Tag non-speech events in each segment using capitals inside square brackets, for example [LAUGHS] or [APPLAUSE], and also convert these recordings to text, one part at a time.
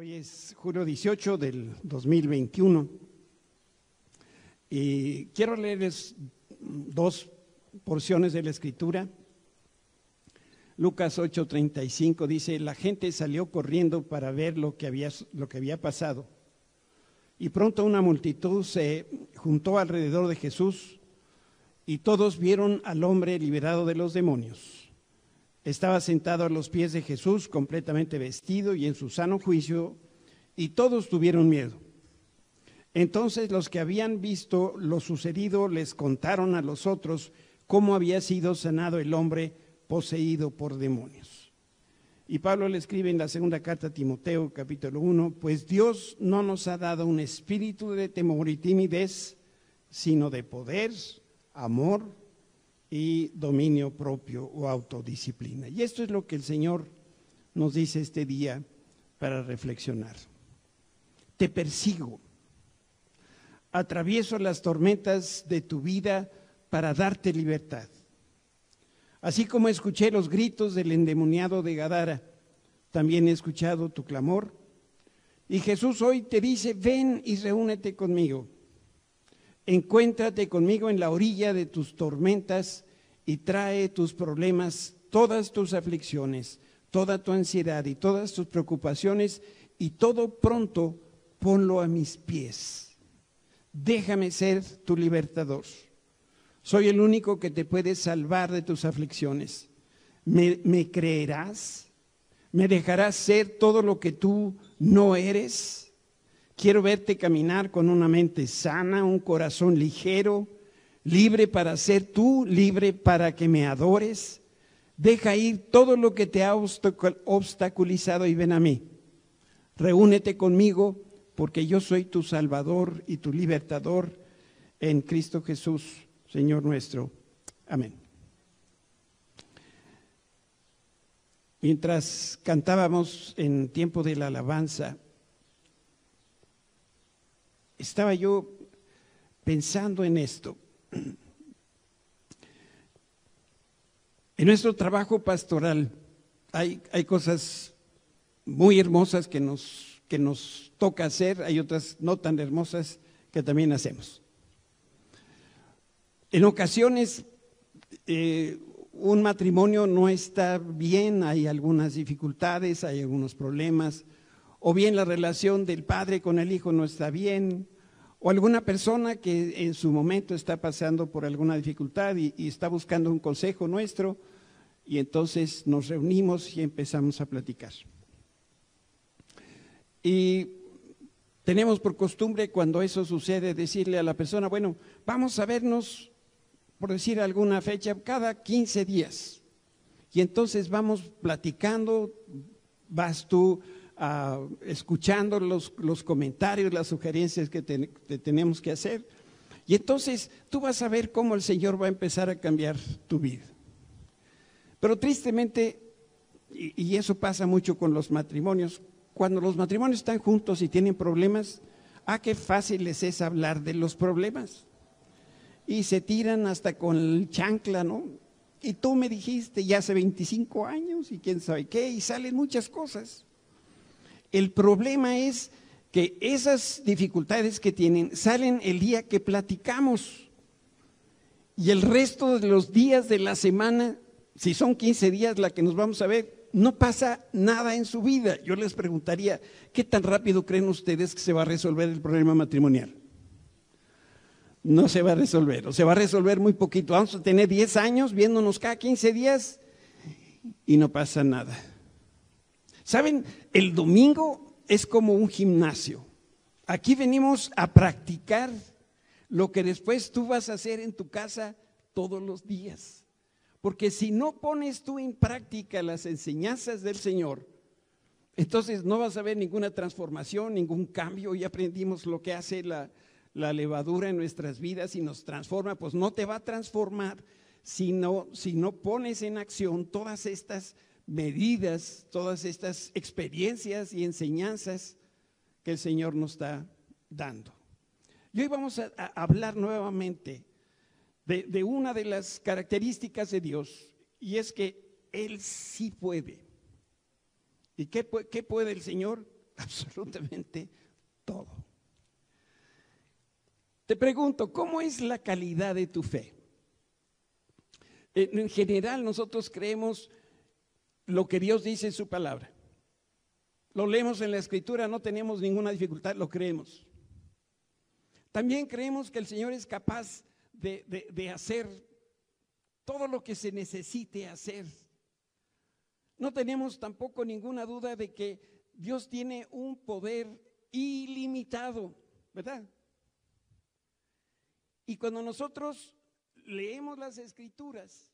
Hoy es julio 18 del 2021 y quiero leerles dos porciones de la escritura. Lucas 8:35 dice, la gente salió corriendo para ver lo que, había, lo que había pasado. Y pronto una multitud se juntó alrededor de Jesús y todos vieron al hombre liberado de los demonios. Estaba sentado a los pies de Jesús, completamente vestido y en su sano juicio, y todos tuvieron miedo. Entonces los que habían visto lo sucedido les contaron a los otros cómo había sido sanado el hombre poseído por demonios. Y Pablo le escribe en la segunda carta a Timoteo, capítulo 1, pues Dios no nos ha dado un espíritu de temor y timidez, sino de poder, amor y dominio propio o autodisciplina. Y esto es lo que el Señor nos dice este día para reflexionar. Te persigo, atravieso las tormentas de tu vida para darte libertad. Así como escuché los gritos del endemoniado de Gadara, también he escuchado tu clamor. Y Jesús hoy te dice, ven y reúnete conmigo. Encuéntrate conmigo en la orilla de tus tormentas y trae tus problemas, todas tus aflicciones, toda tu ansiedad y todas tus preocupaciones y todo pronto ponlo a mis pies. Déjame ser tu libertador. Soy el único que te puede salvar de tus aflicciones. ¿Me, creerás? ¿Me dejarás ser todo lo que tú no eres? Quiero verte caminar con una mente sana, un corazón ligero, libre para ser tú, libre para que me adores. Deja ir todo lo que te ha obstaculizado y ven a mí. Reúnete conmigo porque yo soy tu Salvador y tu libertador en Cristo Jesús, Señor nuestro. Amén. Mientras cantábamos en tiempo de la alabanza, estaba yo pensando en esto. En nuestro trabajo pastoral hay, hay cosas muy hermosas que nos, que nos toca hacer, hay otras no tan hermosas que también hacemos. En ocasiones eh, un matrimonio no está bien, hay algunas dificultades, hay algunos problemas, o bien la relación del padre con el hijo no está bien, o alguna persona que en su momento está pasando por alguna dificultad y, está buscando un consejo nuestro, y entonces nos reunimos y empezamos a platicar. Y tenemos por costumbre cuando eso sucede decirle a la persona, bueno, vamos a vernos, por decir alguna fecha, cada 15 días. Y entonces vamos platicando, vas tú escuchando los, los, comentarios, las sugerencias que tenemos que hacer. Y entonces tú vas a ver cómo el Señor va a empezar a cambiar tu vida. Pero tristemente, y, y eso pasa mucho con los matrimonios, cuando los matrimonios están juntos y tienen problemas, ah, qué fácil les es hablar de los problemas. Y se tiran hasta con el chancla, ¿no? Y tú me dijiste, ya hace 25 años y quién sabe qué, y salen muchas cosas. El problema es que esas dificultades que tienen salen el día que platicamos. Y el resto de los días de la semana, si son 15 días la que nos vamos a ver, no pasa nada en su vida. Yo les preguntaría, ¿qué tan rápido creen ustedes que se va a resolver el problema matrimonial? No se va a resolver, o se va a resolver muy poquito. Vamos a tener 10 años viéndonos cada 15 días y no pasa nada. Saben, el domingo es como un gimnasio. Aquí venimos a practicar lo que después tú vas a hacer en tu casa todos los días. Porque si no pones tú en práctica las enseñanzas del Señor, entonces no vas a ver ninguna transformación, ningún cambio. Y aprendimos lo que hace la, la levadura en nuestras vidas y nos transforma, pues no te va a transformar si no, si no pones en acción todas estas medidas, todas estas experiencias y enseñanzas que el Señor nos está dando. Y hoy vamos a, hablar nuevamente de, una de las características de Dios, y es que Él sí puede. ¿Y qué, qué puede el Señor? [LAUGHS] absolutamente todo. Te pregunto, ¿cómo es la calidad de tu fe? En general nosotros creemos lo que Dios dice en su palabra. Lo leemos en la escritura, no tenemos ninguna dificultad, lo creemos. También creemos que el Señor es capaz de, de hacer todo lo que se necesite hacer. No tenemos tampoco ninguna duda de que Dios tiene un poder ilimitado, ¿verdad? Y cuando nosotros leemos las escrituras,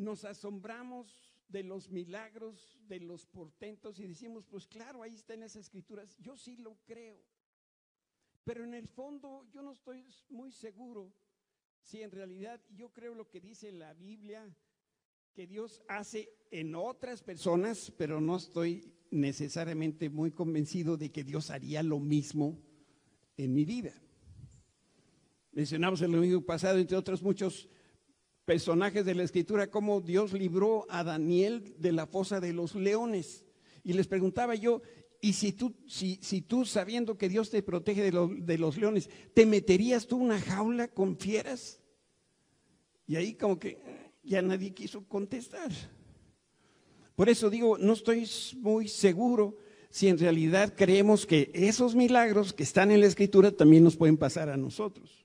nos asombramos de los milagros, de los portentos y decimos, pues claro, ahí están las escrituras, yo sí lo creo. Pero en el fondo yo no estoy muy seguro si en realidad yo creo lo que dice la Biblia, que Dios hace en otras personas, pero no estoy necesariamente muy convencido de que Dios haría lo mismo en mi vida. Mencionamos el domingo pasado, entre otros muchos personajes de la escritura, cómo Dios libró a Daniel de la fosa de los leones. Y les preguntaba yo, ¿y si tú, si, tú sabiendo que Dios te protege de, de los leones, te meterías tú una jaula con fieras? Y ahí como que ya nadie quiso contestar. Por eso digo, no estoy muy seguro si en realidad creemos que esos milagros que están en la escritura también nos pueden pasar a nosotros.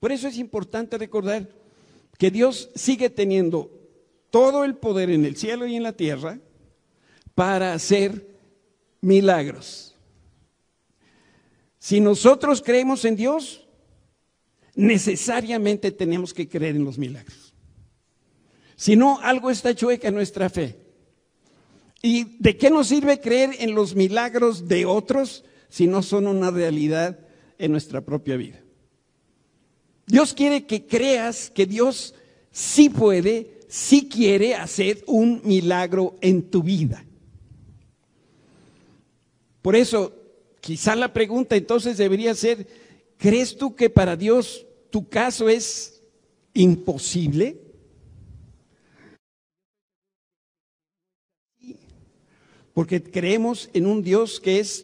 Por eso es importante recordar que Dios sigue teniendo todo el poder en el cielo y en la tierra para hacer milagros. Si nosotros creemos en Dios, necesariamente tenemos que creer en los milagros. Si no, algo está chueca en nuestra fe. ¿Y de qué nos sirve creer en los milagros de otros si no son una realidad en nuestra propia vida? Dios quiere que creas que Dios sí puede, sí quiere hacer un milagro en tu vida. Por eso, quizá la pregunta entonces debería ser, ¿crees tú que para Dios tu caso es imposible? Porque creemos en un Dios que es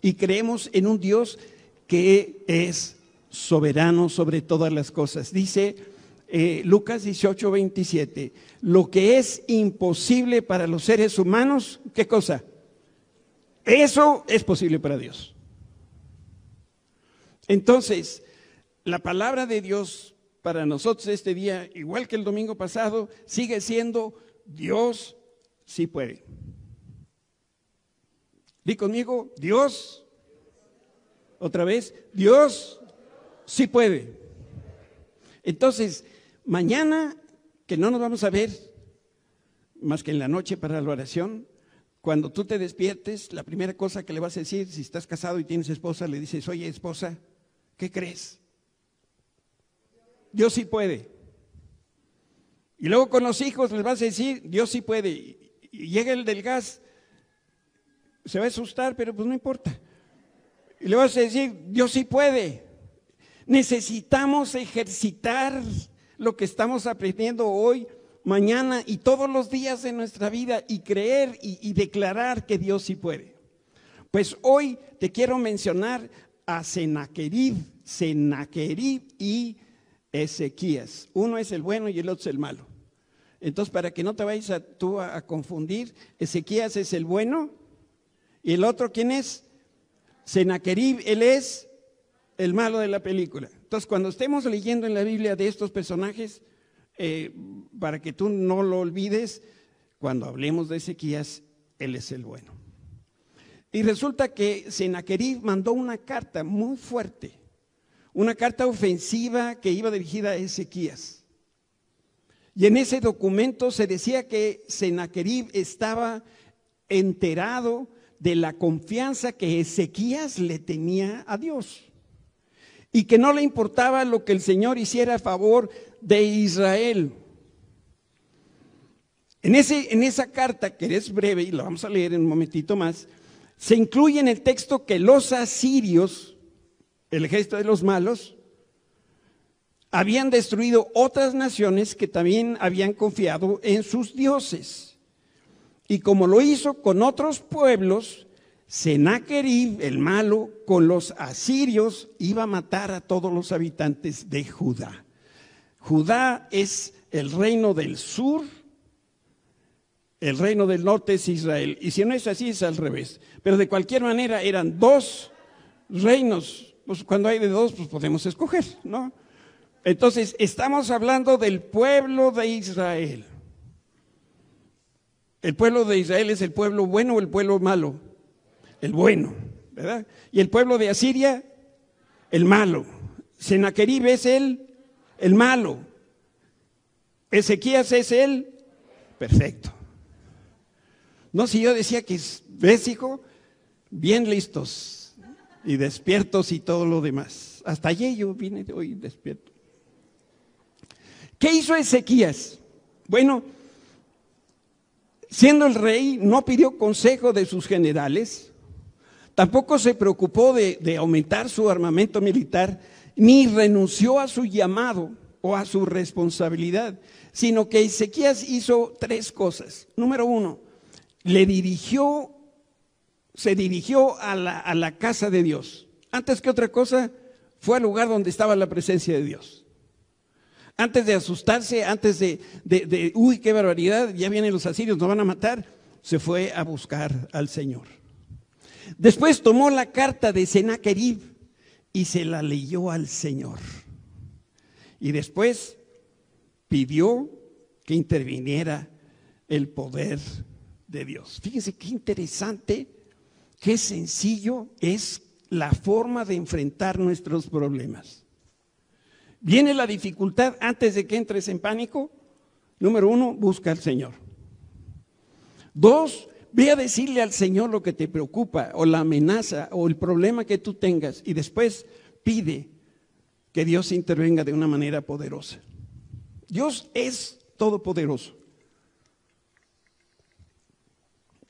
y creemos en un Dios que es soberano sobre todas las cosas. Dice eh, Lucas 18, 27, lo que es imposible para los seres humanos, ¿qué cosa? Eso es posible para Dios. Entonces, la palabra de Dios para nosotros este día, igual que el domingo pasado, sigue siendo Dios sí puede. Di conmigo, Dios, otra vez, Dios sí puede. Entonces, mañana, que no nos vamos a ver más que en la noche para la oración, cuando tú te despiertes, la primera cosa que le vas a decir, si estás casado y tienes esposa, le dices, oye esposa, ¿qué crees? Dios sí puede. Y luego con los hijos les vas a decir, Dios sí puede. Y llega el del gas, se va a asustar, pero pues no importa. Y le vas a decir, Dios sí puede. Necesitamos ejercitar lo que estamos aprendiendo hoy, mañana y todos los días de nuestra vida y creer y, declarar que Dios sí puede. Pues hoy te quiero mencionar a Senaquerib, Senaquerib y Ezequías. Uno es el bueno y el otro es el malo. Entonces, para que no te vayas a, tú a, a confundir, Ezequías es el bueno y el otro, ¿quién es? Senaquerib, él es el malo de la película. Entonces, cuando estemos leyendo en la Biblia de estos personajes, eh, para que tú no lo olvides, cuando hablemos de Ezequías, él es el bueno. Y resulta que Senaquerib mandó una carta muy fuerte, una carta ofensiva que iba dirigida a Ezequías. Y en ese documento se decía que Senaquerib estaba enterado de la confianza que Ezequías le tenía a Dios y que no le importaba lo que el Señor hiciera a favor de Israel. En, ese, en esa carta, que es breve y la vamos a leer en un momentito más, se incluye en el texto que los asirios, el ejército de los malos, habían destruido otras naciones que también habían confiado en sus dioses. Y como lo hizo con otros pueblos, Sennacherib, el malo, con los asirios, iba a matar a todos los habitantes de Judá. Judá es el reino del sur, el reino del norte es Israel. Y si no es así, es al revés. Pero de cualquier manera eran dos reinos. Pues cuando hay de dos, pues podemos escoger, ¿no? Entonces, estamos hablando del pueblo de Israel. ¿El pueblo de Israel es el pueblo bueno o el pueblo malo? El bueno, ¿verdad? ¿Y el pueblo de Asiria? El malo. Senaquerib es el, el malo. Ezequías es el perfecto. No, si yo decía que, ves hijo, bien listos y despiertos y todo lo demás. Hasta ayer yo vine hoy despierto. ¿Qué hizo Ezequías? Bueno, siendo el rey, no pidió consejo de sus generales, tampoco se preocupó de, aumentar su armamento militar, ni renunció a su llamado o a su responsabilidad, sino que Ezequías hizo tres cosas. Número uno, le dirigió, se dirigió a la, a la casa de Dios. Antes que otra cosa, fue al lugar donde estaba la presencia de Dios. Antes de asustarse, antes de, de, de, uy, qué barbaridad, ya vienen los asirios, nos van a matar, se fue a buscar al Señor. Después tomó la carta de Sennacherib y se la leyó al Señor. Y después pidió que interviniera el poder de Dios. Fíjese qué interesante, qué sencillo es la forma de enfrentar nuestros problemas. Viene la dificultad antes de que entres en pánico. Número uno, busca al Señor. Dos, ve a decirle al Señor lo que te preocupa o la amenaza o el problema que tú tengas y después pide que Dios intervenga de una manera poderosa. Dios es todopoderoso.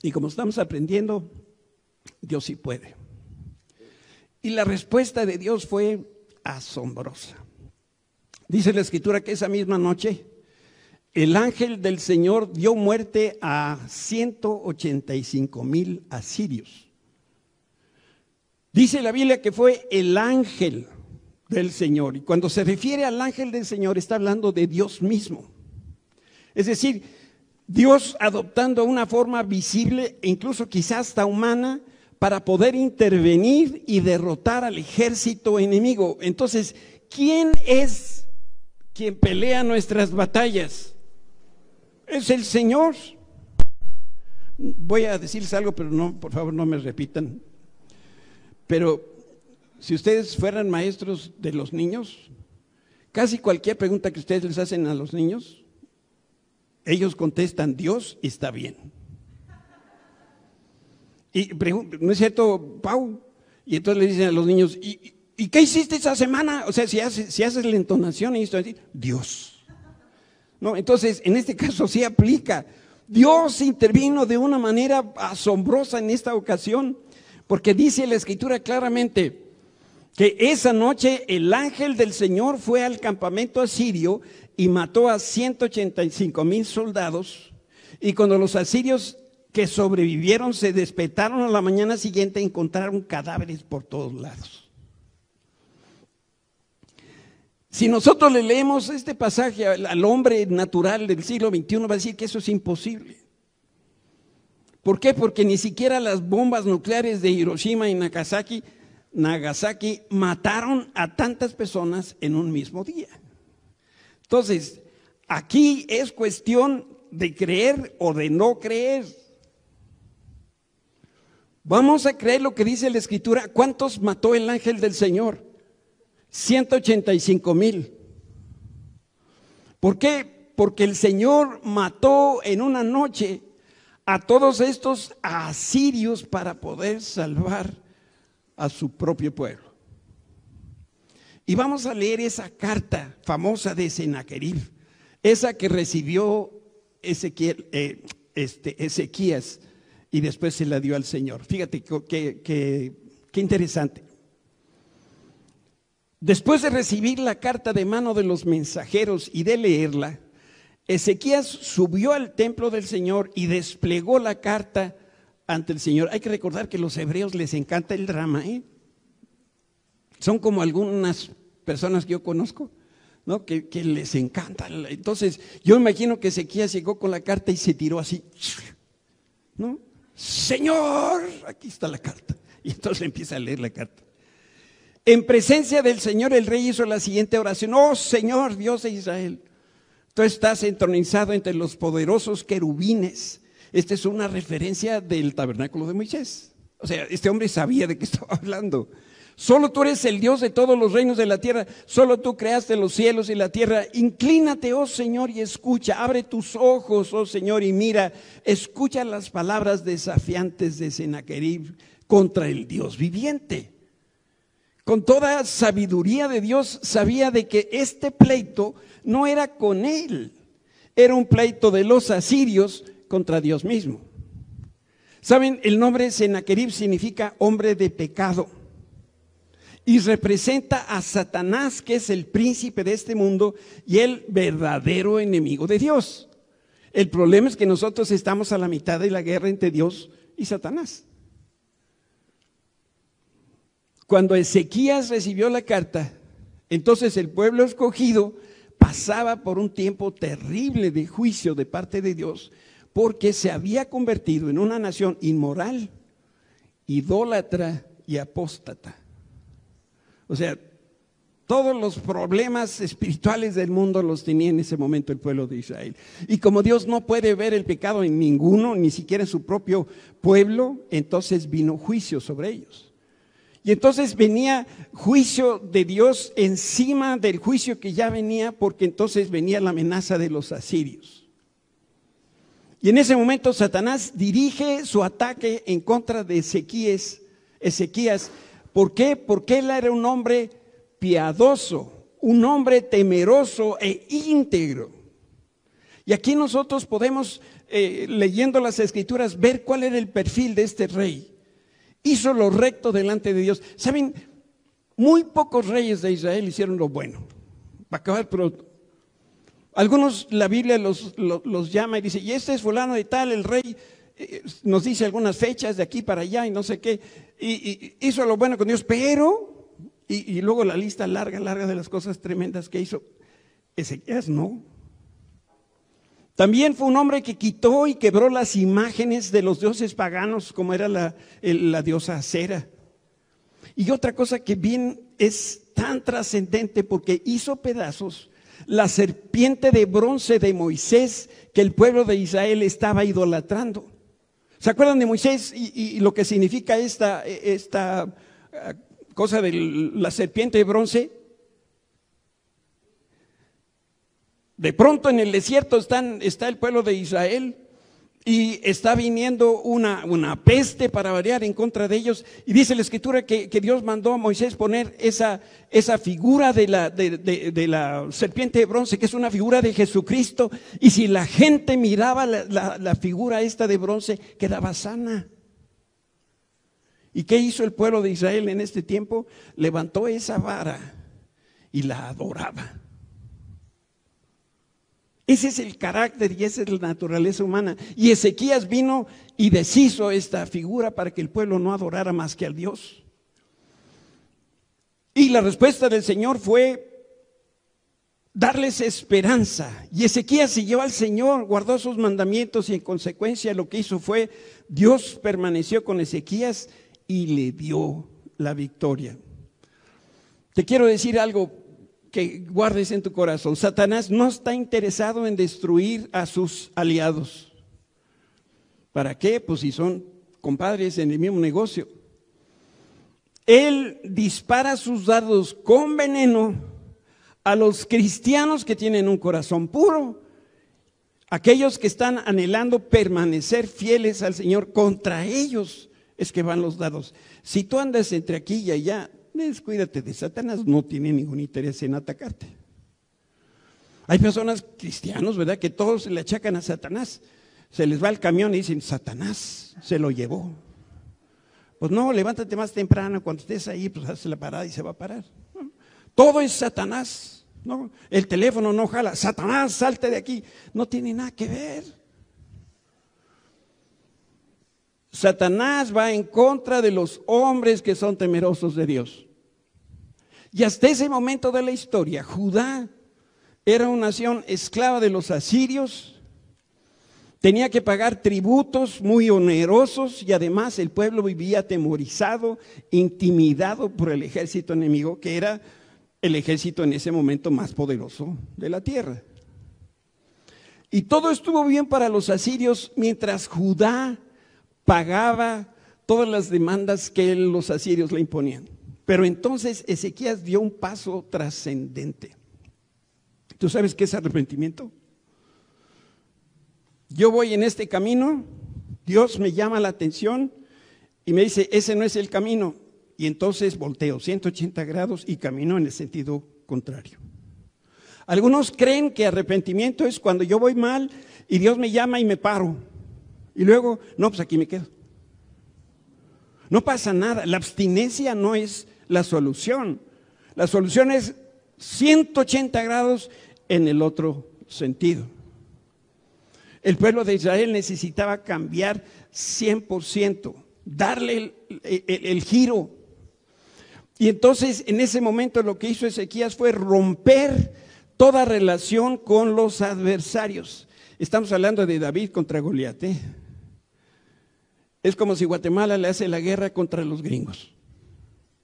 Y como estamos aprendiendo, Dios sí puede. Y la respuesta de Dios fue asombrosa. Dice la escritura que esa misma noche el ángel del Señor dio muerte a 185 mil asirios. Dice la Biblia que fue el ángel del Señor. Y cuando se refiere al ángel del Señor está hablando de Dios mismo. Es decir, Dios adoptando una forma visible e incluso quizás hasta humana para poder intervenir y derrotar al ejército enemigo. Entonces, ¿quién es quien pelea nuestras batallas. Es el Señor. Voy a decirles algo, pero no, por favor, no me repitan. Pero si ustedes fueran maestros de los niños, casi cualquier pregunta que ustedes les hacen a los niños, ellos contestan Dios está bien. Y ¿no es cierto, Pau? Y entonces le dicen a los niños, ¿y, ¿Y qué hiciste esa semana? O sea, si haces, si haces la entonación y esto Dios. No, entonces, en este caso sí aplica. Dios intervino de una manera asombrosa en esta ocasión, porque dice la escritura claramente que esa noche el ángel del Señor fue al campamento asirio y mató a 185 mil soldados. Y cuando los asirios que sobrevivieron se despertaron a la mañana siguiente, encontraron cadáveres por todos lados. Si nosotros le leemos este pasaje al, hombre natural del siglo XXI, va a decir que eso es imposible. ¿Por qué? Porque ni siquiera las bombas nucleares de Hiroshima y Nagasaki, Nagasaki mataron a tantas personas en un mismo día. Entonces, aquí es cuestión de creer o de no creer. Vamos a creer lo que dice la escritura. ¿Cuántos mató el ángel del Señor? 185 mil. ¿Por qué? Porque el Señor mató en una noche a todos estos asirios para poder salvar a su propio pueblo. Y vamos a leer esa carta famosa de Sennacherib, esa que recibió Ezequiel, eh, este, Ezequías y después se la dio al Señor. Fíjate qué interesante. Después de recibir la carta de mano de los mensajeros y de leerla, Ezequías subió al templo del Señor y desplegó la carta ante el Señor. Hay que recordar que a los hebreos les encanta el drama, ¿eh? Son como algunas personas que yo conozco, ¿no? Que, les encanta. Entonces, yo imagino que Ezequías llegó con la carta y se tiró así, ¿no? Señor, aquí está la carta. Y entonces empieza a leer la carta. En presencia del Señor, el rey hizo la siguiente oración. Oh Señor, Dios de Israel, tú estás entronizado entre los poderosos querubines. Esta es una referencia del tabernáculo de Moisés. O sea, este hombre sabía de qué [LAUGHS] estaba hablando. Solo tú eres el Dios de todos los reinos de la tierra. Solo tú creaste los cielos y la tierra. Inclínate, oh Señor, y escucha. Abre tus ojos, oh Señor, y mira. Escucha las palabras desafiantes de Sennacherib contra el Dios viviente. Con toda sabiduría de Dios sabía de que este pleito no era con él, era un pleito de los asirios contra Dios mismo. Saben, el nombre Sennacherib significa hombre de pecado y representa a Satanás, que es el príncipe de este mundo y el verdadero enemigo de Dios. El problema es que nosotros estamos a la mitad de la guerra entre Dios y Satanás. Cuando Ezequías recibió la carta, entonces el pueblo escogido pasaba por un tiempo terrible de juicio de parte de Dios, porque se había convertido en una nación inmoral, idólatra y apóstata. O sea, todos los problemas espirituales del mundo los tenía en ese momento el pueblo de Israel. Y como Dios no puede ver el pecado en ninguno, ni siquiera en su propio pueblo, entonces vino juicio sobre ellos. Y entonces venía juicio de Dios encima del juicio que ya venía, porque entonces venía la amenaza de los asirios. Y en ese momento Satanás dirige su ataque en contra de Ezequías. Ezequías. ¿Por qué? Porque él era un hombre piadoso, un hombre temeroso e íntegro. Y aquí nosotros podemos, eh, leyendo las escrituras, ver cuál era el perfil de este rey hizo lo recto delante de Dios. Saben, muy pocos reyes de Israel hicieron lo bueno. Va a acabar pronto. Algunos la Biblia los, llama y dice, y este es fulano de tal, el rey eh, nos dice algunas fechas de aquí para allá y no sé qué, y, hizo lo bueno con Dios, pero, y, y, luego la lista larga, larga de las cosas tremendas que hizo, Ezequiel no. También fue un hombre que quitó y quebró las imágenes de los dioses paganos, como era la, la diosa Cera. Y otra cosa que bien es tan trascendente porque hizo pedazos la serpiente de bronce de Moisés que el pueblo de Israel estaba idolatrando. ¿Se acuerdan de Moisés y, y lo que significa esta, esta eh, cosa de la serpiente de bronce? De pronto en el desierto está el pueblo de Israel y está viniendo una, una, peste para variar en contra de ellos. Y dice la escritura que, Dios mandó a Moisés poner esa, esa figura de la, de, la, serpiente de bronce, que es una figura de Jesucristo. Y si la gente miraba la, la figura esta de bronce, quedaba sana. ¿Y qué hizo el pueblo de Israel en este tiempo? Levantó esa vara y la adoraba. Ese es el carácter y esa es la naturaleza humana. Y Ezequías vino y deshizo esta figura para que el pueblo no adorara más que al Dios. Y la respuesta del Señor fue darles esperanza. Y Ezequías siguió al Señor, guardó sus mandamientos y en consecuencia lo que hizo fue, Dios permaneció con Ezequías y le dio la victoria. Te quiero decir algo, que guardes en tu corazón. Satanás no está interesado en destruir a sus aliados. ¿Para qué? Pues si son compadres en el mismo negocio. Él dispara sus dardos con veneno a los cristianos que tienen un corazón puro, aquellos que están anhelando permanecer fieles al Señor, contra ellos es que van los dados. Si tú andas entre aquí y allá, descuídate de Satanás, no tiene ningún interés en atacarte. Hay personas cristianos, ¿verdad?, que todos le achacan a Satanás. Se les va el camión y dicen, Satanás se lo llevó. Pues no, levántate más temprano, cuando estés ahí, pues hace la parada y se va a parar. Todo es Satanás. El teléfono no jala. Satanás, salte de aquí. No tiene nada que ver. Satanás va en contra de los hombres que son temerosos de Dios. Y hasta ese momento de la historia, Judá era una nación esclava de los asirios, tenía que pagar tributos muy onerosos y además el pueblo vivía atemorizado, intimidado por el ejército enemigo, que era el ejército en ese momento más poderoso de la tierra. Y todo estuvo bien para los asirios mientras Judá pagaba todas las demandas que los asirios le imponían. Pero entonces Ezequías dio un paso trascendente. ¿Tú sabes qué es arrepentimiento? Yo voy en este camino, Dios me llama la atención y me dice, ese no es el camino. Y entonces volteo 180 grados y camino en el sentido contrario. Algunos creen que arrepentimiento es cuando yo voy mal y Dios me llama y me paro. Y luego, no, pues aquí me quedo. No pasa nada. La abstinencia no es la solución. La solución es 180 grados en el otro sentido. El pueblo de Israel necesitaba cambiar 100%, darle el, giro. Y entonces en ese momento lo que hizo Ezequías fue romper toda relación con los adversarios. Estamos hablando de David contra Goliat. ¿eh? Es como si Guatemala le hace la guerra contra los gringos.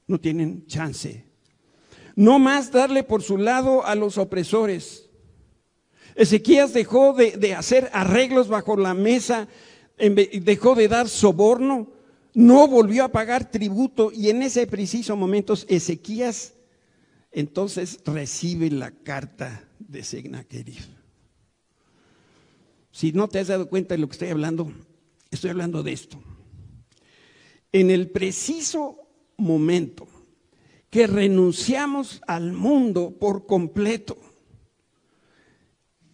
No tienen chance. No más darle por su lado a los opresores. Ezequías dejó de, hacer arreglos bajo la mesa, dejó de dar soborno, no volvió a pagar tributo y en ese preciso momento Ezequías entonces recibe la carta de Segnaquerib. Si no te has dado cuenta de lo que estoy hablando, estoy hablando de esto. En el preciso momento que renunciamos al mundo por completo,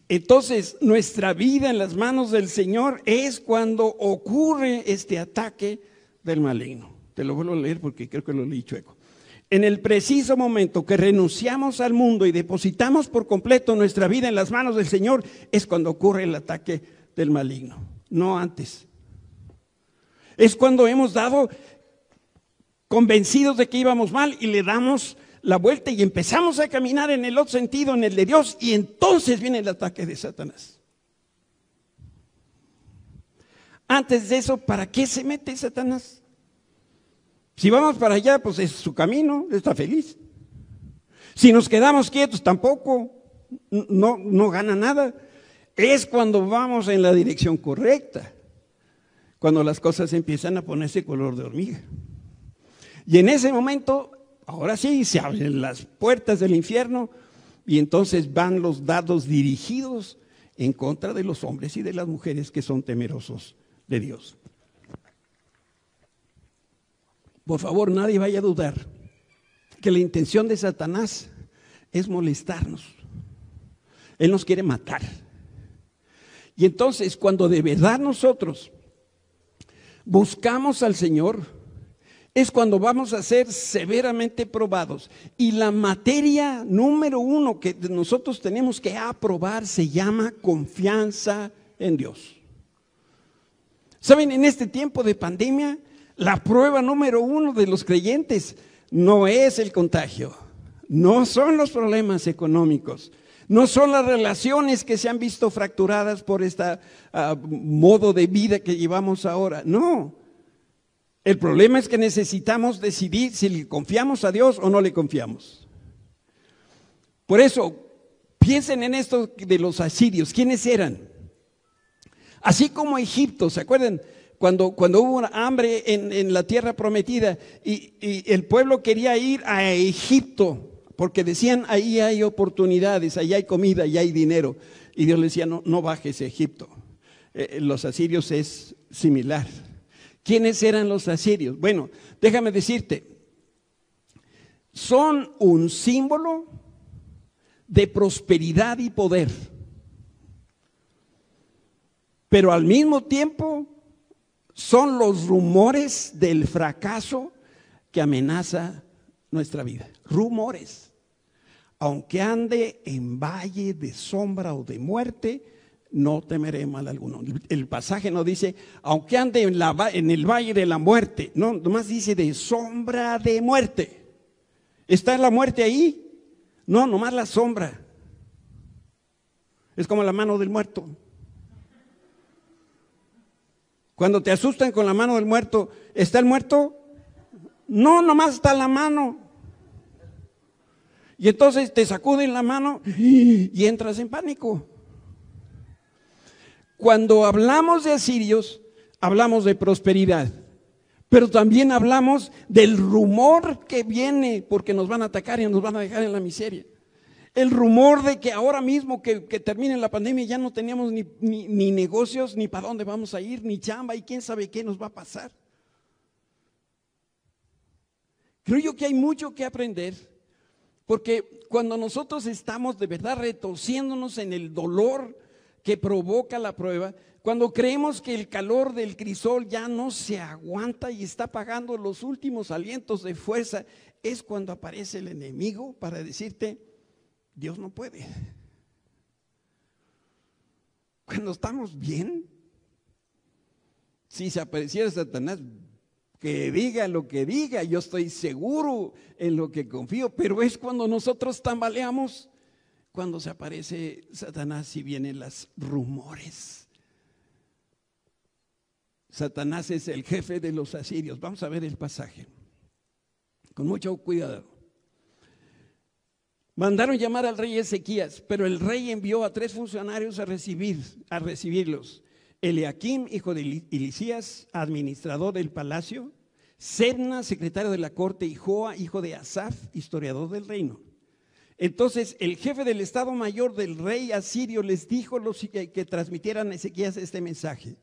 entonces, nuestra vida en las manos del Señor es cuando ocurre este ataque del maligno. Te lo vuelvo a leer porque creo que lo leí chueco. En el preciso momento que renunciamos al mundo y depositamos por completo nuestra vida en las manos del Señor, es cuando ocurre el ataque del maligno, no antes. Es cuando hemos dado convencidos de que íbamos mal y le damos la vuelta y empezamos a caminar en el otro sentido, en el de Dios, y entonces viene el ataque de Satanás. Antes de eso, ¿para qué se mete Satanás? Si vamos para allá, pues es su camino, está feliz. Si nos quedamos quietos, tampoco, no, no gana nada. Es cuando vamos en la dirección correcta, cuando las cosas empiezan a ponerse color de hormiga. Y en ese momento ahora sí, se abren las puertas del infierno y entonces van los dados dirigidos en contra de los hombres y de las mujeres que son temerosos de Dios. Por favor, nadie vaya a dudar que la intención de Satanás es molestarnos. Él nos quiere matar. Y entonces, cuando de verdad nosotros buscamos al Señor, es cuando vamos a ser severamente probados. Y la materia número uno que nosotros tenemos que aprobar se llama confianza en Dios. Saben, en este tiempo de pandemia, la prueba número uno de los creyentes no es el contagio, no son los problemas económicos, no son las relaciones que se han visto fracturadas por este modo de vida que llevamos ahora, no. El problema es que necesitamos decidir si le confiamos a Dios o no le confiamos. Por eso, piensen en esto de los asirios. ¿Quiénes eran? Así como Egipto, ¿se acuerdan? Cuando, cuando hubo hambre en, la tierra prometida y, el pueblo quería ir a Egipto porque decían, ahí hay oportunidades, ahí hay comida, ahí hay dinero. Y Dios le decía, no, no bajes a Egipto. Eh, los asirios es similar. ¿Quiénes eran los asirios? Bueno, déjame decirte, son un símbolo de prosperidad y poder, pero al mismo tiempo son los rumores del fracaso que amenaza nuestra vida. Rumores. aunque ande en valle de sombra o de muerte, no temeré mal alguno. El pasaje no dice, aunque ande en, la, en el valle de la muerte, no, nomás dice de sombra de muerte. ¿Está la muerte ahí? No, nomás la sombra. Es como la mano del muerto. Cuando te asustan con la mano del muerto, ¿está el muerto? No, nomás está la mano. Y entonces te sacuden la mano y entras en pánico. Cuando hablamos de asirios, hablamos de prosperidad, pero también hablamos del rumor que viene porque nos van a atacar y nos van a dejar en la miseria. El rumor de que ahora mismo que, termine la pandemia ya no teníamos ni, ni negocios, ni para dónde vamos a ir, ni chamba y quién sabe qué nos va a pasar. Creo yo que hay mucho que aprender, porque cuando nosotros estamos de verdad retorciéndonos en el dolor que provoca la prueba, cuando creemos que el calor del crisol ya no se aguanta y está pagando los últimos alientos de fuerza, es cuando aparece el enemigo para decirte, Dios no puede. Cuando estamos bien, si se apareciera Satanás, que diga lo que diga, yo estoy seguro en lo que confío, pero es cuando nosotros tambaleamos cuando se aparece Satanás y vienen los rumores. Satanás es el jefe de los asirios. Vamos a ver el pasaje. Con mucho cuidado. Mandaron llamar al rey Ezequías, pero el rey envió a tres funcionarios a recibir, a recibirlos. Eliakim, hijo de Elisías, administrador del palacio, Sebna, secretario de la corte, y Joa, hijo de Asaf, historiador del reino. Entonces el jefe del Estado Mayor del rey asirio les dijo los, que, transmitieran a Ezequías este mensaje.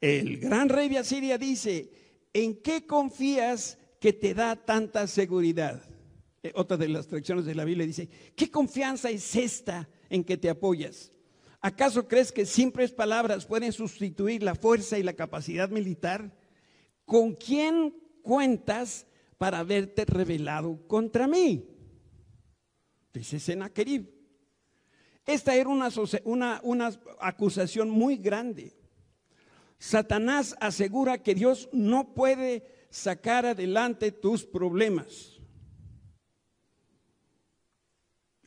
El gran rey de Asiria dice, ¿en qué confías que te da tanta seguridad? Eh, otra de las traducciones de la Biblia dice, ¿qué confianza es esta en que te apoyas? ¿Acaso crees que simples palabras pueden sustituir la fuerza y la capacidad militar? ¿Con quién cuentas para haberte revelado contra mí? Dice Senaquerib. Esta era una, una, una acusación muy grande. Satanás asegura que Dios no puede sacar adelante tus problemas.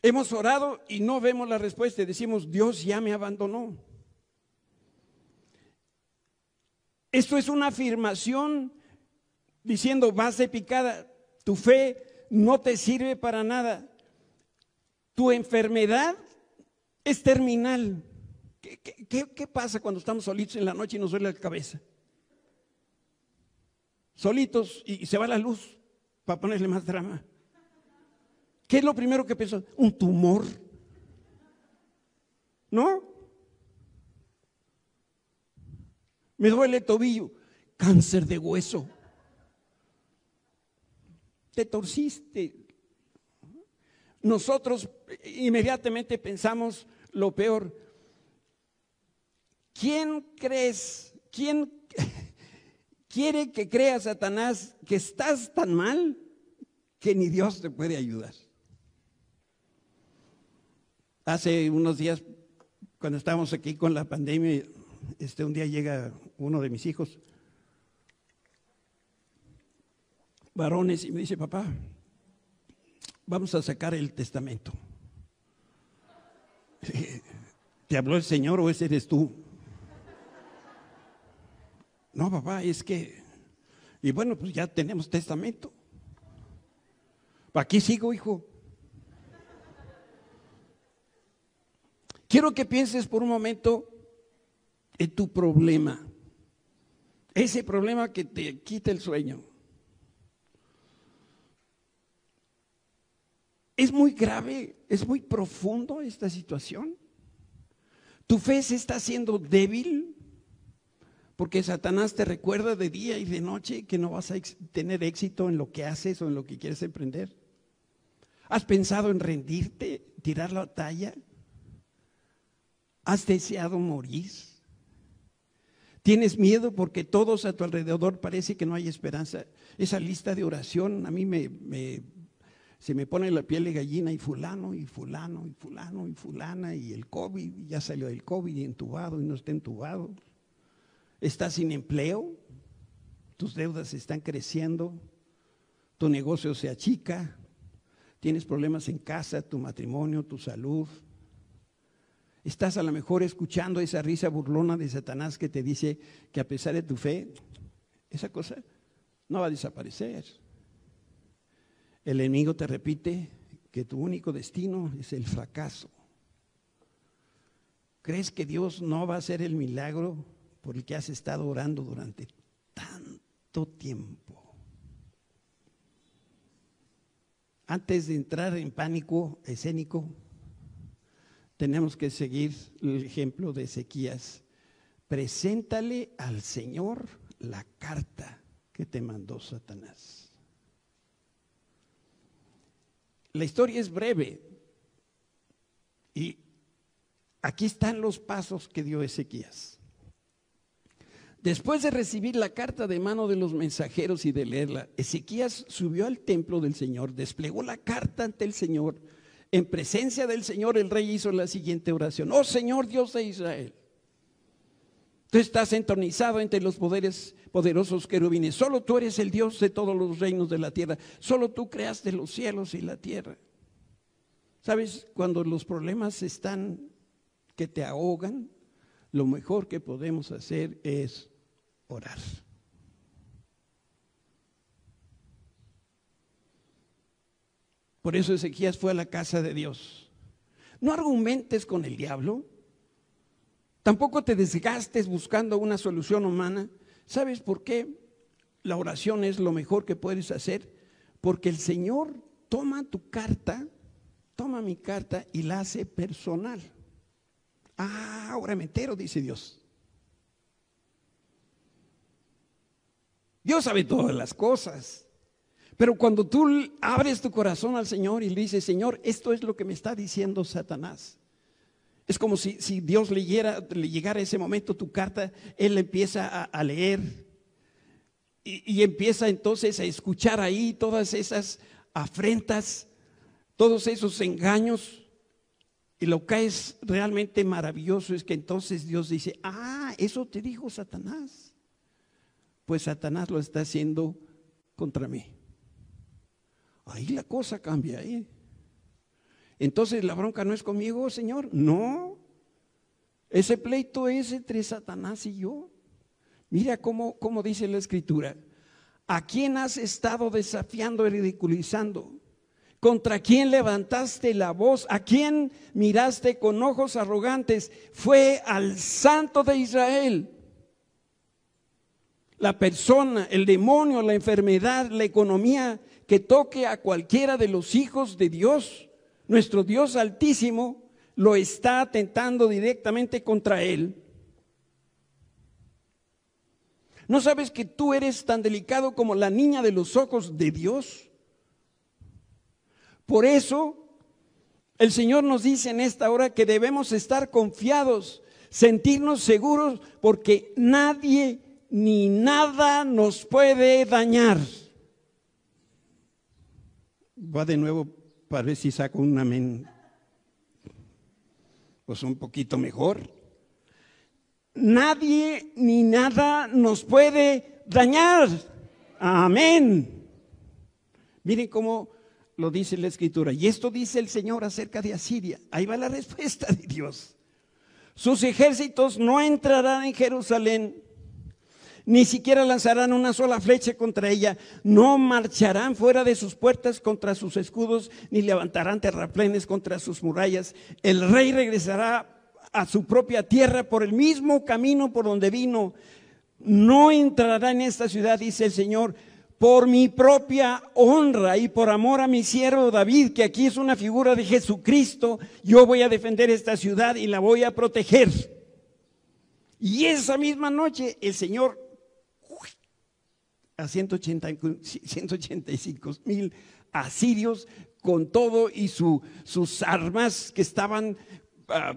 Hemos orado y no vemos la respuesta decimos, Dios ya me abandonó. Esto es una afirmación diciendo, vas de picada, tu fe no te sirve para nada. Tu enfermedad es terminal. ¿Qué, pasa cuando estamos solitos en la noche y nos duele la cabeza? Solitos y, se va la luz para ponerle más drama. ¿Qué es lo primero que pensó? Un tumor. ¿No? Me duele el tobillo. Cáncer de hueso. Te torciste, nosotros inmediatamente pensamos lo peor. ¿Quién crees? ¿Quién [LAUGHS] quiere que crea Satanás que estás tan mal que ni Dios te puede ayudar? Hace unos días, cuando estábamos aquí con la pandemia, este, un día llega uno de mis hijos, varones, y me dice, papá, vamos a sacar el testamento. ¿Te habló el Señor o ese eres tú? No, papá, es que... Y bueno, pues ya tenemos testamento. Aquí sigo, hijo. Quiero que pienses por un momento en tu problema. Ese problema que te quita el sueño. Es muy grave, es muy profundo esta situación. Tu fe se está haciendo débil porque Satanás te recuerda de día y de noche que no vas a tener éxito en lo que haces o en lo que quieres emprender. ¿Has pensado en rendirte, tirar la talla? ¿Has deseado morir? ¿Tienes miedo porque todos a tu alrededor parece que no hay esperanza? Esa lista de oración a mí me, me se me pone la piel de gallina y fulano, y fulano, y fulano, y fulana, y el COVID, y ya salió el COVID y entubado y no está entubado. Estás sin empleo, tus deudas están creciendo, tu negocio se achica, tienes problemas en casa, tu matrimonio, tu salud. Estás a lo mejor escuchando esa risa burlona de Satanás que te dice que a pesar de tu fe, esa cosa no va a desaparecer. El enemigo te repite que tu único destino es el fracaso. ¿Crees que Dios no va a hacer el milagro por el que has estado orando durante tanto tiempo? Antes de entrar en pánico escénico, tenemos que seguir el ejemplo de Ezequías. Preséntale al Señor la carta que te mandó Satanás. La historia es breve y aquí están los pasos que dio Ezequías. Después de recibir la carta de mano de los mensajeros y de leerla, Ezequías subió al templo del Señor, desplegó la carta ante el Señor. En presencia del Señor, el rey hizo la siguiente oración. Oh Señor Dios de Israel, tú estás entronizado entre los poderes poderosos querubines. Solo tú eres el Dios de todos los reinos de la tierra. Solo tú creaste los cielos y la tierra. ¿Sabes? Cuando los problemas están que te ahogan, lo mejor que podemos hacer es orar. Por eso Ezequías fue a la casa de Dios. No argumentes con el diablo. Tampoco te desgastes buscando una solución humana. ¿Sabes por qué la oración es lo mejor que puedes hacer? Porque el Señor toma tu carta, toma mi carta y la hace personal. Ah, ahora me entero, dice Dios. Dios sabe todas las cosas. Pero cuando tú abres tu corazón al Señor y le dices, Señor, esto es lo que me está diciendo Satanás. Es como si, Dios leyera, le llegara ese momento tu carta, Él empieza a, leer y, empieza entonces a escuchar ahí todas esas afrentas, todos esos engaños. Y lo que es realmente maravilloso es que entonces Dios dice, ah, eso te dijo Satanás. Pues Satanás lo está haciendo contra mí. Ahí la cosa cambia. ¿eh? Entonces la bronca no es conmigo, Señor. No. Ese pleito es entre Satanás y yo. Mira cómo, cómo dice la escritura. ¿A quién has estado desafiando y ridiculizando? ¿Contra quién levantaste la voz? ¿A quién miraste con ojos arrogantes? Fue al santo de Israel. La persona, el demonio, la enfermedad, la economía que toque a cualquiera de los hijos de Dios nuestro Dios altísimo lo está atentando directamente contra él. ¿No sabes que tú eres tan delicado como la niña de los ojos de Dios? Por eso el Señor nos dice en esta hora que debemos estar confiados, sentirnos seguros, porque nadie ni nada nos puede dañar. Va de nuevo para ver si saco un amén, pues un poquito mejor. Nadie ni nada nos puede dañar. Amén. Miren cómo lo dice la escritura. Y esto dice el Señor acerca de Asiria. Ahí va la [LAUGHS] respuesta de Dios. Sus ejércitos no entrarán en Jerusalén ni siquiera lanzarán una sola flecha contra ella, no marcharán fuera de sus puertas contra sus escudos, ni levantarán terraplenes contra sus murallas. El rey regresará a su propia tierra por el mismo camino por donde vino. No entrará en esta ciudad, dice el Señor, por mi propia honra y por amor a mi siervo David, que aquí es una figura de Jesucristo, yo voy a defender esta ciudad y la voy a proteger. Y esa misma noche el Señor a 185 mil asirios con todo y sus armas que estaban ah,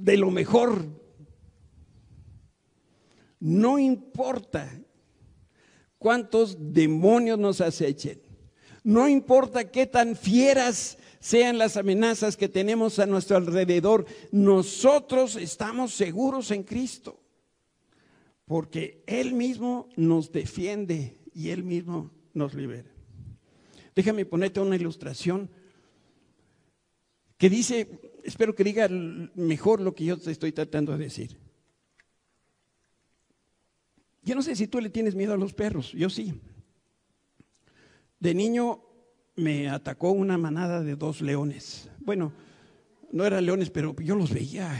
de lo mejor. No importa cuántos demonios nos acechen. No importa qué tan fieras sean las amenazas que tenemos a nuestro alrededor, nosotros estamos seguros en Cristo, porque Él mismo nos defiende y Él mismo nos libera. Déjame ponerte una ilustración que dice, espero que diga mejor lo que yo te estoy tratando de decir. Yo no sé si tú le tienes miedo a los perros, yo sí. De niño me atacó una manada de dos leones. Bueno, no eran leones, pero yo los veía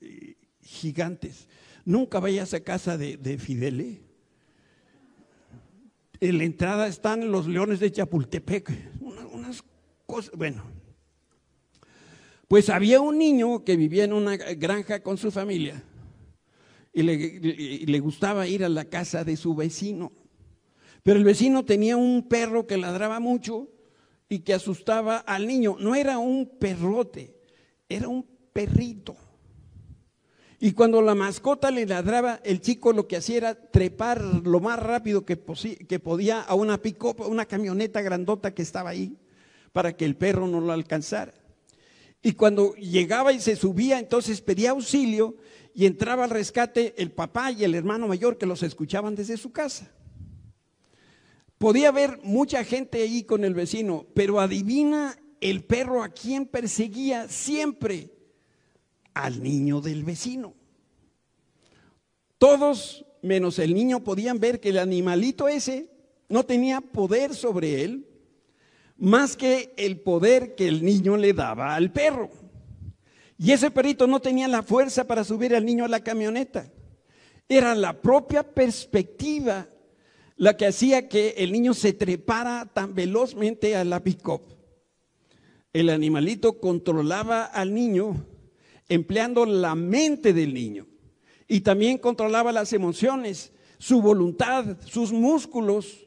eh, gigantes. Nunca vayas a casa de, de Fidele. En la entrada están los leones de Chapultepec. unas cosas, bueno. Pues había un niño que vivía en una granja con su familia y le, gustaba ir a la casa de su vecino. Pero el vecino tenía un perro que ladraba mucho y que asustaba al niño. No era un perrote, era un perrito. Y cuando la mascota le ladraba, el chico lo que hacía era trepar lo más rápido que, podía a una pick una camioneta grandota que estaba ahí, para que el perro no lo alcanzara. Y cuando llegaba y se subía, entonces pedía auxilio y entraba al rescate el papá y el hermano mayor que los escuchaban desde su casa. Podía haber mucha gente ahí con el vecino, pero adivina el perro a quien perseguía siempre al niño del vecino. Todos, menos el niño, podían ver que el animalito ese no tenía poder sobre él, más que el poder que el niño le daba al perro. Y ese perrito no tenía la fuerza para subir al niño a la camioneta. Era la propia perspectiva la que hacía que el niño se trepara tan velozmente a la pick El animalito controlaba al niño empleando la mente del niño y también controlaba las emociones, su voluntad, sus músculos.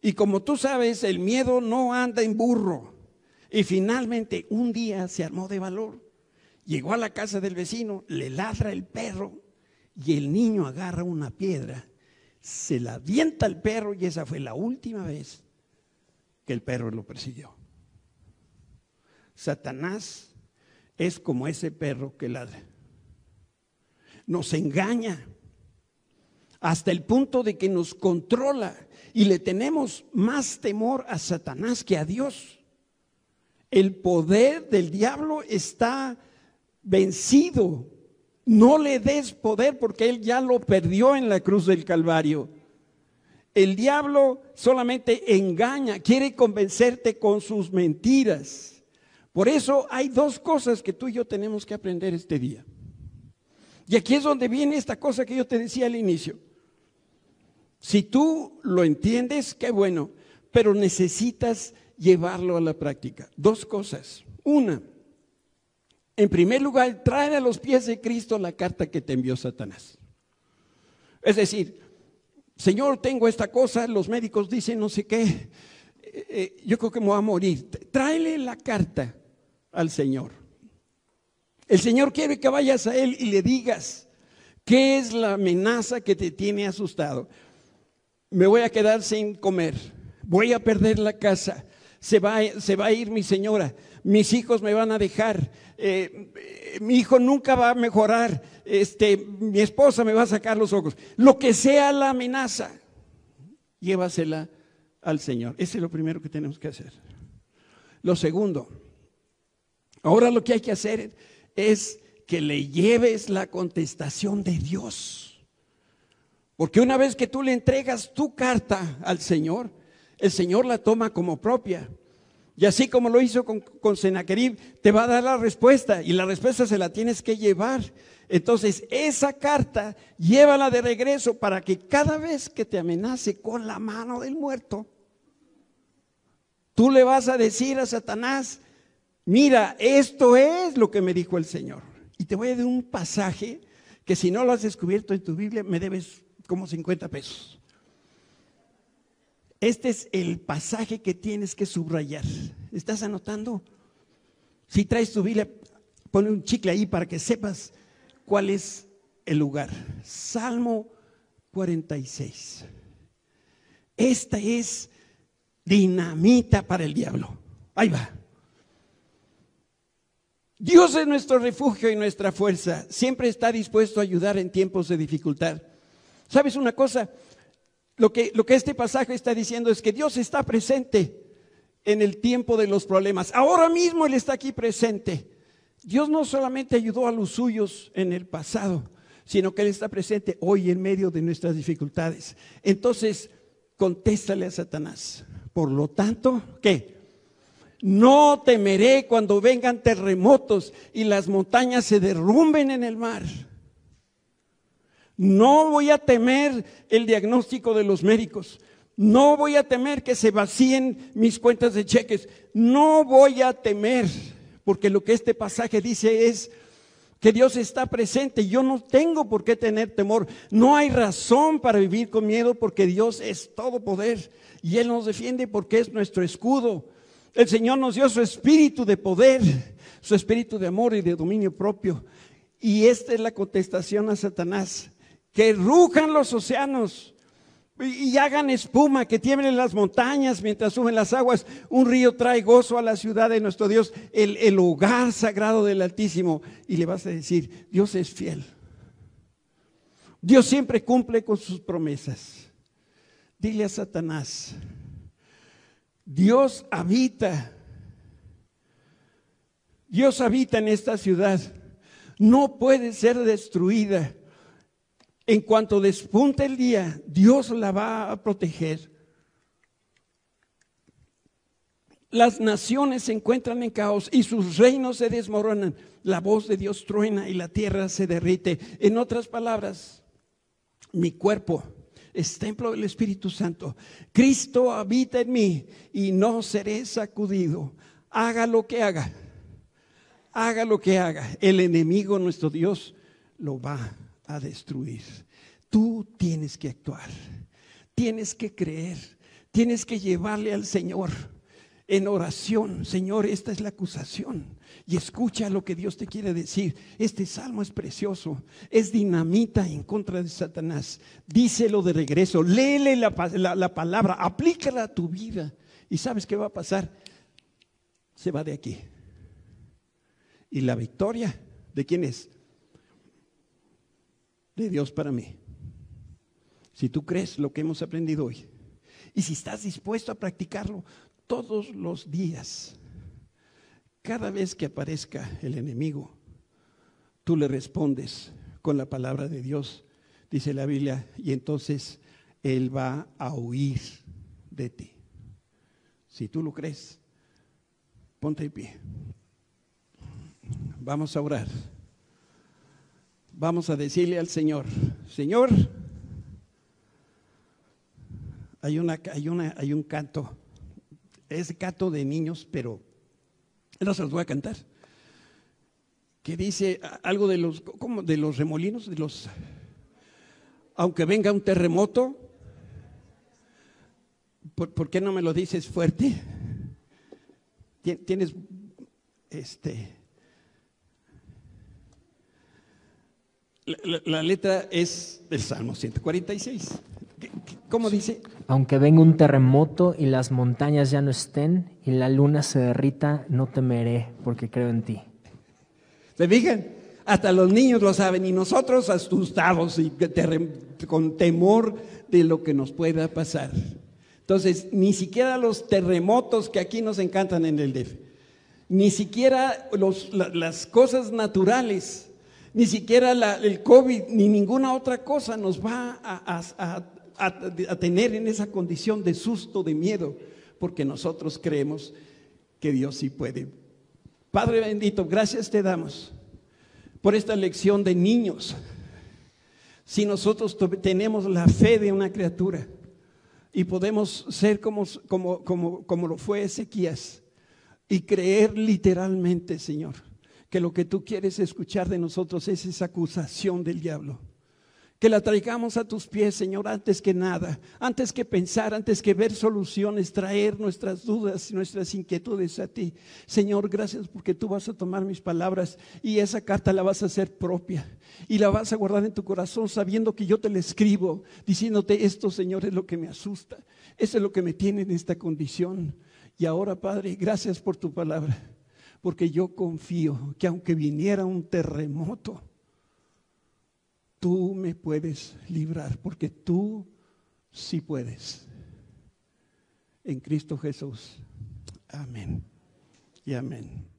Y como tú sabes, el miedo no anda en burro. Y finalmente un día se armó de valor Llegó a la casa del vecino, le ladra el perro y el niño agarra una piedra, se la avienta al perro y esa fue la última vez que el perro lo persiguió. Satanás es como ese perro que ladra. Nos engaña hasta el punto de que nos controla y le tenemos más temor a Satanás que a Dios. El poder del diablo está vencido. No le des poder porque Él ya lo perdió en la cruz del Calvario. El diablo solamente engaña, quiere convencerte con sus mentiras. Por eso hay dos cosas que tú y yo tenemos que aprender este día. Y aquí es donde viene esta cosa que yo te decía al inicio. Si tú lo entiendes, qué bueno, pero necesitas llevarlo a la práctica. Dos cosas. Una, en primer lugar, trae a los pies de Cristo la carta que te envió Satanás. Es decir, Señor, tengo esta cosa, los médicos dicen no sé qué, eh, eh, yo creo que me voy a morir. Tráele la carta al Señor. El Señor quiere que vayas a Él y le digas qué es la amenaza que te tiene asustado. Me voy a quedar sin comer, voy a perder la casa, se va, se va a ir mi señora, mis hijos me van a dejar, eh, mi hijo nunca va a mejorar, este, mi esposa me va a sacar los ojos. Lo que sea la amenaza, llévasela al Señor. Ese es lo primero que tenemos que hacer. Lo segundo, ahora lo que hay que hacer es que le lleves la contestación de Dios. Porque una vez que tú le entregas tu carta al Señor, el Señor la toma como propia. Y así como lo hizo con, con Senaquerib, te va a dar la respuesta y la respuesta se la tienes que llevar. Entonces, esa carta, llévala de regreso para que cada vez que te amenace con la mano del muerto, tú le vas a decir a Satanás, mira, esto es lo que me dijo el Señor. Y te voy a dar un pasaje que si no lo has descubierto en tu Biblia, me debes como 50 pesos. Este es el pasaje que tienes que subrayar. ¿Estás anotando? Si traes tu Biblia, pone un chicle ahí para que sepas cuál es el lugar. Salmo 46. Esta es dinamita para el diablo. Ahí va. Dios es nuestro refugio y nuestra fuerza. Siempre está dispuesto a ayudar en tiempos de dificultad. ¿Sabes una cosa? Lo que, lo que este pasaje está diciendo es que Dios está presente en el tiempo de los problemas. Ahora mismo Él está aquí presente. Dios no solamente ayudó a los suyos en el pasado, sino que Él está presente hoy en medio de nuestras dificultades. Entonces, contéstale a Satanás. Por lo tanto, ¿qué? No temeré cuando vengan terremotos y las montañas se derrumben en el mar. No voy a temer el diagnóstico de los médicos. No voy a temer que se vacíen mis cuentas de cheques. No voy a temer, porque lo que este pasaje dice es que Dios está presente. Yo no tengo por qué tener temor. No hay razón para vivir con miedo porque Dios es todo poder y Él nos defiende porque es nuestro escudo. El Señor nos dio su espíritu de poder, su espíritu de amor y de dominio propio. Y esta es la contestación a Satanás. Que rujan los océanos y, hagan espuma, que tiemblen las montañas mientras suben las aguas. Un río trae gozo a la ciudad de nuestro Dios, el, el hogar sagrado del Altísimo. Y le vas a decir, Dios es fiel. Dios siempre cumple con sus promesas. Dile a Satanás, Dios habita. Dios habita en esta ciudad. No puede ser destruida. En cuanto despunte el día, Dios la va a proteger. Las naciones se encuentran en caos y sus reinos se desmoronan. La voz de Dios truena y la tierra se derrite. En otras palabras, mi cuerpo es templo del Espíritu Santo. Cristo habita en mí y no seré sacudido. Haga lo que haga. Haga lo que haga. El enemigo, nuestro Dios, lo va a destruir. Tú tienes que actuar. Tienes que creer. Tienes que llevarle al Señor en oración. Señor, esta es la acusación y escucha lo que Dios te quiere decir. Este salmo es precioso, es dinamita en contra de Satanás. Díselo de regreso, léele la, palabra, aplícala a tu vida. ¿Y sabes qué va a pasar? Se va de aquí. ¿Y la victoria de quién es? De Dios para mí. Si tú crees lo que hemos aprendido hoy y si estás dispuesto a practicarlo todos los días, cada vez que aparezca el enemigo, tú le respondes con la palabra de Dios, dice la Biblia, y entonces Él va a huir de ti. Si tú lo crees, ponte de pie. Vamos a orar. Vamos a decirle al Señor, Señor, hay, una, hay, una, hay un canto, es canto de niños, pero no se los voy a cantar. Que dice algo de los, ¿cómo? de los remolinos, de los, aunque venga un terremoto, ¿por, qué no me lo dices fuerte? Tienes, este, la, la letra es del Salmo 146. ¿Cómo dice? Aunque venga un terremoto y las montañas ya no estén y la luna se derrita, no temeré porque creo en ti. ¿Se fijan? Hasta los niños lo saben y nosotros asustados y con temor de lo que nos pueda pasar. Entonces, ni siquiera los terremotos que aquí nos encantan en el DEF, ni siquiera las cosas naturales, ni siquiera el COVID, ni ninguna otra cosa nos va a tener en esa condición de susto, de miedo, porque nosotros creemos que Dios sí puede. Padre bendito, gracias te damos por esta lección de niños. Si nosotros tenemos la fe de una criatura y podemos ser como, como, como, como lo fue Ezequías y creer literalmente, Señor, que lo que tú quieres escuchar de nosotros es esa acusación del diablo que la traigamos a tus pies, Señor, antes que nada, antes que pensar, antes que ver soluciones, traer nuestras dudas y nuestras inquietudes a ti. Señor, gracias porque tú vas a tomar mis palabras y esa carta la vas a hacer propia y la vas a guardar en tu corazón sabiendo que yo te la escribo, diciéndote esto, Señor, es lo que me asusta, eso es lo que me tiene en esta condición. Y ahora, Padre, gracias por tu palabra, porque yo confío que aunque viniera un terremoto, tú me puedes librar, porque tú sí puedes. En Cristo Jesús. Amén. Y amén.